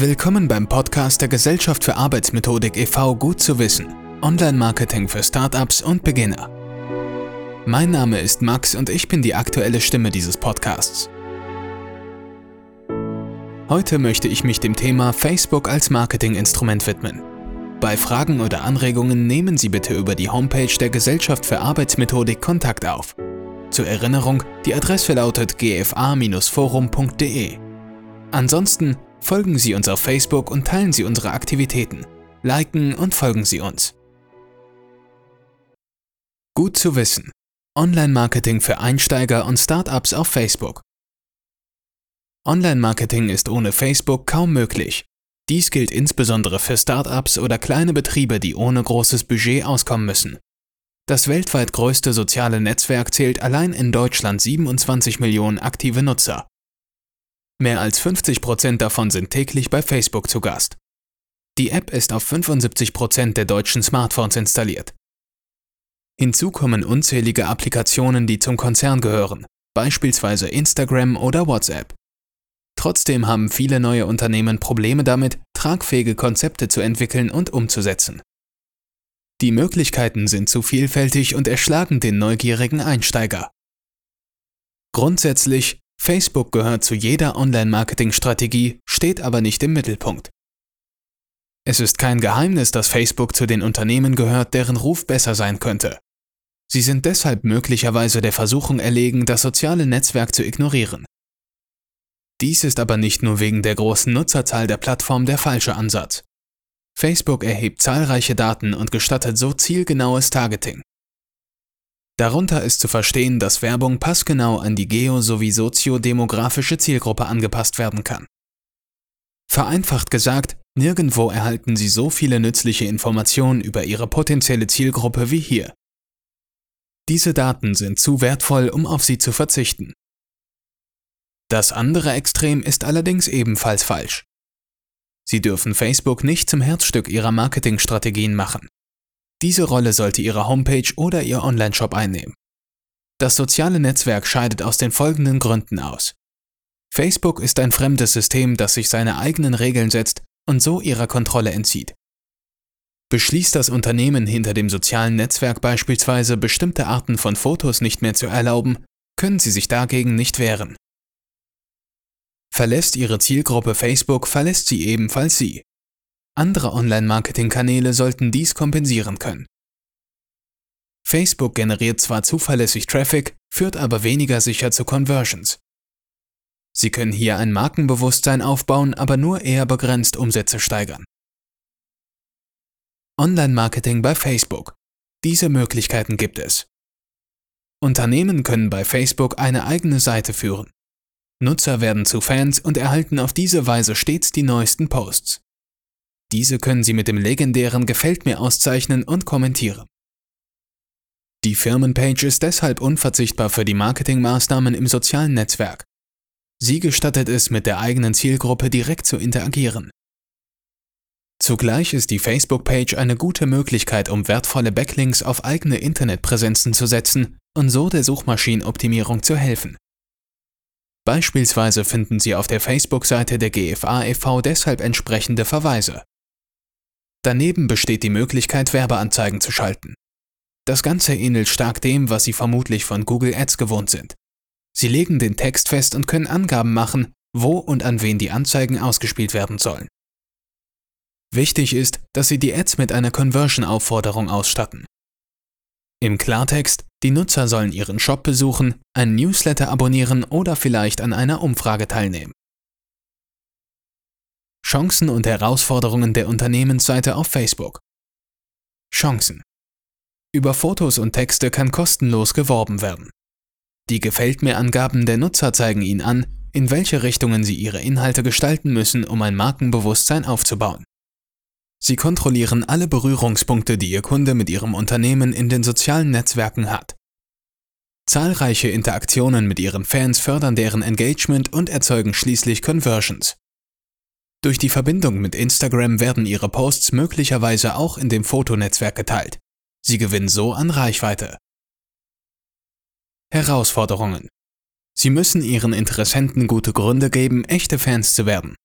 Willkommen beim Podcast der Gesellschaft für Arbeitsmethodik e.V. Gut zu wissen. Online-Marketing für Startups und Beginner. Mein Name ist Max und ich bin die aktuelle Stimme dieses Podcasts. Heute möchte ich mich dem Thema Facebook als Marketinginstrument widmen. Bei Fragen oder Anregungen nehmen Sie bitte über die Homepage der Gesellschaft für Arbeitsmethodik Kontakt auf. Zur Erinnerung, die Adresse lautet gfa-forum.de. Ansonsten folgen Sie uns auf Facebook und teilen Sie unsere Aktivitäten. Liken und folgen Sie uns. Gut zu wissen. Online-Marketing für Einsteiger und Startups auf Facebook. Online-Marketing ist ohne Facebook kaum möglich. Dies gilt insbesondere für Startups oder kleine Betriebe, die ohne großes Budget auskommen müssen. Das weltweit größte soziale Netzwerk zählt allein in Deutschland 27 Millionen aktive Nutzer. Mehr als 50 Prozent davon sind täglich bei Facebook zu Gast. Die App ist auf 75 Prozent der deutschen Smartphones installiert. Hinzu kommen unzählige Applikationen, die zum Konzern gehören, beispielsweise Instagram oder WhatsApp. Trotzdem haben viele neue Unternehmen Probleme damit, tragfähige Konzepte zu entwickeln und umzusetzen. Die Möglichkeiten sind zu vielfältig und erschlagen den neugierigen Einsteiger. Grundsätzlich Facebook gehört zu jeder Online-Marketing-Strategie, steht aber nicht im Mittelpunkt. Es ist kein Geheimnis, dass Facebook zu den Unternehmen gehört, deren Ruf besser sein könnte. Sie sind deshalb möglicherweise der Versuchung erlegen, das soziale Netzwerk zu ignorieren. Dies ist aber nicht nur wegen der großen Nutzerzahl der Plattform der falsche Ansatz. Facebook erhebt zahlreiche Daten und gestattet so zielgenaues Targeting. Darunter ist zu verstehen, dass Werbung passgenau an die geo- sowie soziodemografische Zielgruppe angepasst werden kann. Vereinfacht gesagt, nirgendwo erhalten Sie so viele nützliche Informationen über Ihre potenzielle Zielgruppe wie hier. Diese Daten sind zu wertvoll, um auf sie zu verzichten. Das andere Extrem ist allerdings ebenfalls falsch. Sie dürfen Facebook nicht zum Herzstück Ihrer Marketingstrategien machen. Diese Rolle sollte Ihre Homepage oder Ihr Onlineshop einnehmen. Das soziale Netzwerk scheidet aus den folgenden Gründen aus. Facebook ist ein fremdes System, das sich seine eigenen Regeln setzt und so ihrer Kontrolle entzieht. Beschließt das Unternehmen hinter dem sozialen Netzwerk beispielsweise bestimmte Arten von Fotos nicht mehr zu erlauben, können sie sich dagegen nicht wehren. Verlässt Ihre Zielgruppe Facebook, verlässt sie ebenfalls Sie. Andere Online-Marketing-Kanäle sollten dies kompensieren können. Facebook generiert zwar zuverlässig Traffic, führt aber weniger sicher zu Conversions. Sie können hier ein Markenbewusstsein aufbauen, aber nur eher begrenzt Umsätze steigern. Online-Marketing bei Facebook. Diese Möglichkeiten gibt es. Unternehmen können bei Facebook eine eigene Seite führen. Nutzer werden zu Fans und erhalten auf diese Weise stets die neuesten Posts. Diese können Sie mit dem legendären Gefällt mir auszeichnen und kommentieren. Die Firmenpage ist deshalb unverzichtbar für die Marketingmaßnahmen im sozialen Netzwerk. Sie gestattet es, mit der eigenen Zielgruppe direkt zu interagieren. Zugleich ist die Facebook-Page eine gute Möglichkeit, um wertvolle Backlinks auf eigene Internetpräsenzen zu setzen und so der Suchmaschinenoptimierung zu helfen. Beispielsweise finden Sie auf der Facebook-Seite der GFA e.V. deshalb entsprechende Verweise. Daneben besteht die Möglichkeit, Werbeanzeigen zu schalten. Das Ganze ähnelt stark dem, was Sie vermutlich von Google Ads gewohnt sind. Sie legen den Text fest und können Angaben machen, wo und an wen die Anzeigen ausgespielt werden sollen. Wichtig ist, dass Sie die Ads mit einer Conversion-Aufforderung ausstatten. Im Klartext, die Nutzer sollen Ihren Shop besuchen, ein Newsletter abonnieren oder vielleicht an einer Umfrage teilnehmen. Chancen und Herausforderungen der Unternehmensseite auf Facebook. Chancen. Über Fotos und Texte kann kostenlos geworben werden. Die Gefällt mir Angaben der Nutzer zeigen Ihnen an, in welche Richtungen Sie Ihre Inhalte gestalten müssen, um ein Markenbewusstsein aufzubauen. Sie kontrollieren alle Berührungspunkte, die Ihr Kunde mit Ihrem Unternehmen in den sozialen Netzwerken hat. Zahlreiche Interaktionen mit Ihren Fans fördern deren Engagement und erzeugen schließlich Conversions. Durch die Verbindung mit Instagram werden ihre Posts möglicherweise auch in dem Fotonetzwerk geteilt. Sie gewinnen so an Reichweite. Herausforderungen. Sie müssen ihren Interessenten gute Gründe geben, echte Fans zu werden.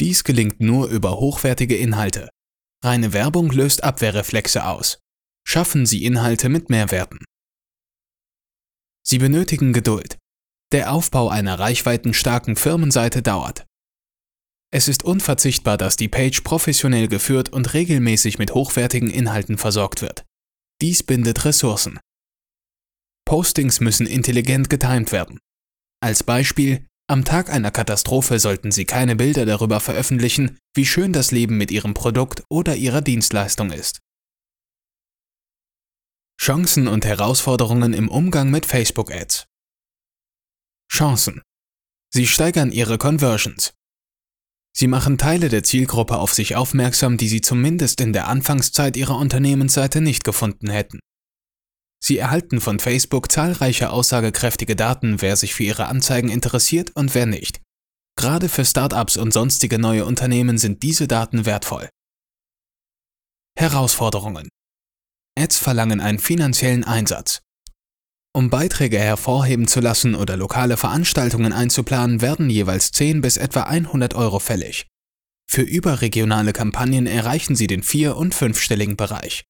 Dies gelingt nur über hochwertige Inhalte. Reine Werbung löst Abwehrreflexe aus. Schaffen Sie Inhalte mit Mehrwerten. Sie benötigen Geduld. Der Aufbau einer reichweitenstarken Firmenseite dauert. Es ist unverzichtbar, dass die Page professionell geführt und regelmäßig mit hochwertigen Inhalten versorgt wird. Dies bindet Ressourcen. Postings müssen intelligent getimt werden. Als Beispiel, am Tag einer Katastrophe sollten Sie keine Bilder darüber veröffentlichen, wie schön das Leben mit Ihrem Produkt oder Ihrer Dienstleistung ist. Chancen und Herausforderungen im Umgang mit Facebook Ads. Chancen. Sie steigern Ihre Conversions. Sie machen Teile der Zielgruppe auf sich aufmerksam, die Sie zumindest in der Anfangszeit Ihrer Unternehmensseite nicht gefunden hätten. Sie erhalten von Facebook zahlreiche aussagekräftige Daten, wer sich für Ihre Anzeigen interessiert und wer nicht. Gerade für Startups und sonstige neue Unternehmen sind diese Daten wertvoll. Herausforderungen. Ads verlangen einen finanziellen Einsatz. Um Beiträge hervorheben zu lassen oder lokale Veranstaltungen einzuplanen, werden jeweils 10 bis etwa 100 Euro fällig. Für überregionale Kampagnen erreichen sie den vier- und fünfstelligen Bereich.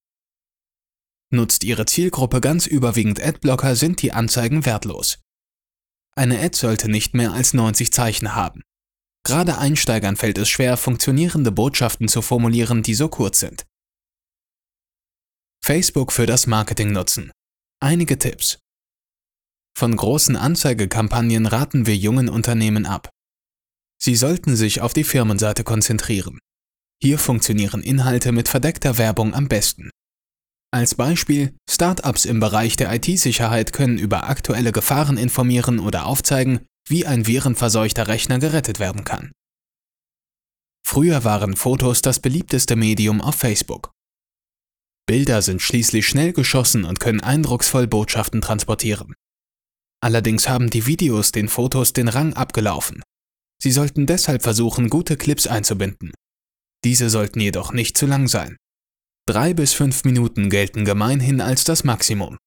Nutzt Ihre Zielgruppe ganz überwiegend Adblocker, sind die Anzeigen wertlos. Eine Ad sollte nicht mehr als 90 Zeichen haben. Gerade Einsteigern fällt es schwer, funktionierende Botschaften zu formulieren, die so kurz sind. Facebook für das Marketing nutzen. Einige Tipps. Von großen Anzeigekampagnen raten wir jungen Unternehmen ab. Sie sollten sich auf die Firmenseite konzentrieren. Hier funktionieren Inhalte mit verdeckter Werbung am besten. Als Beispiel, Startups im Bereich der IT-Sicherheit können über aktuelle Gefahren informieren oder aufzeigen, wie ein virenverseuchter Rechner gerettet werden kann. Früher waren Fotos das beliebteste Medium auf Facebook. Bilder sind schließlich schnell geschossen und können eindrucksvoll Botschaften transportieren. Allerdings haben die Videos den Fotos den Rang abgelaufen. Sie sollten deshalb versuchen, gute Clips einzubinden. Diese sollten jedoch nicht zu lang sein. Drei bis fünf Minuten gelten gemeinhin als das Maximum.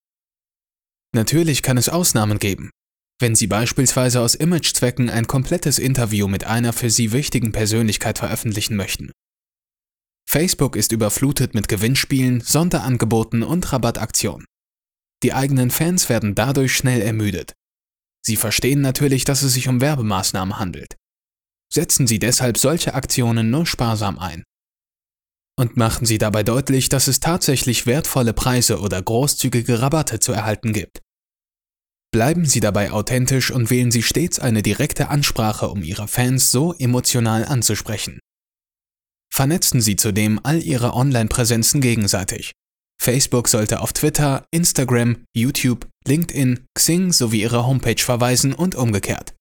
Natürlich kann es Ausnahmen geben. Wenn Sie beispielsweise aus Imagezwecken ein komplettes Interview mit einer für Sie wichtigen Persönlichkeit veröffentlichen möchten. Facebook ist überflutet mit Gewinnspielen, Sonderangeboten und Rabattaktionen. Die eigenen Fans werden dadurch schnell ermüdet. Sie verstehen natürlich, dass es sich um Werbemaßnahmen handelt. Setzen Sie deshalb solche Aktionen nur sparsam ein und machen Sie dabei deutlich, dass es tatsächlich wertvolle Preise oder großzügige Rabatte zu erhalten gibt. Bleiben Sie dabei authentisch und wählen Sie stets eine direkte Ansprache, um Ihre Fans so emotional anzusprechen. Vernetzen Sie zudem all Ihre Online-Präsenzen gegenseitig. Facebook sollte auf Twitter, Instagram, YouTube, LinkedIn, Xing sowie Ihre Homepage verweisen und umgekehrt.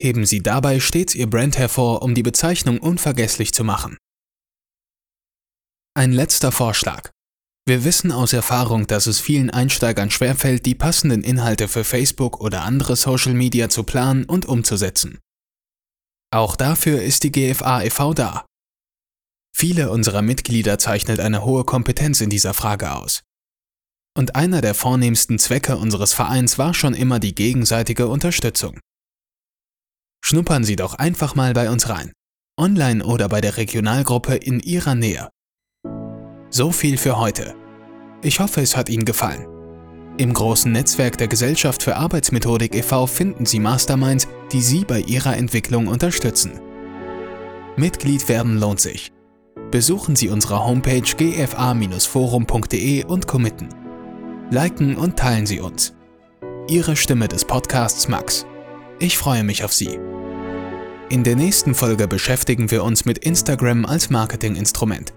Heben Sie dabei stets Ihr Brand hervor, um die Bezeichnung unvergesslich zu machen. Ein letzter Vorschlag. Wir wissen aus Erfahrung, dass es vielen Einsteigern schwerfällt, die passenden Inhalte für Facebook oder andere Social Media zu planen und umzusetzen. Auch dafür ist die GFA e.V. da. Viele unserer Mitglieder zeichnet eine hohe Kompetenz in dieser Frage aus. Und einer der vornehmsten Zwecke unseres Vereins war schon immer die gegenseitige Unterstützung. Schnuppern Sie doch einfach mal bei uns rein, online oder bei der Regionalgruppe in Ihrer Nähe. So viel für heute. Ich hoffe, es hat Ihnen gefallen. Im großen Netzwerk der Gesellschaft für Arbeitsmethodik e.V. finden Sie Masterminds, die Sie bei Ihrer Entwicklung unterstützen. Mitglied werden lohnt sich. Besuchen Sie unsere Homepage gfa-forum.de und committen. Liken und teilen Sie uns. Ihre Stimme des Podcasts Max. Ich freue mich auf Sie. In der nächsten Folge beschäftigen wir uns mit Instagram als Marketinginstrument.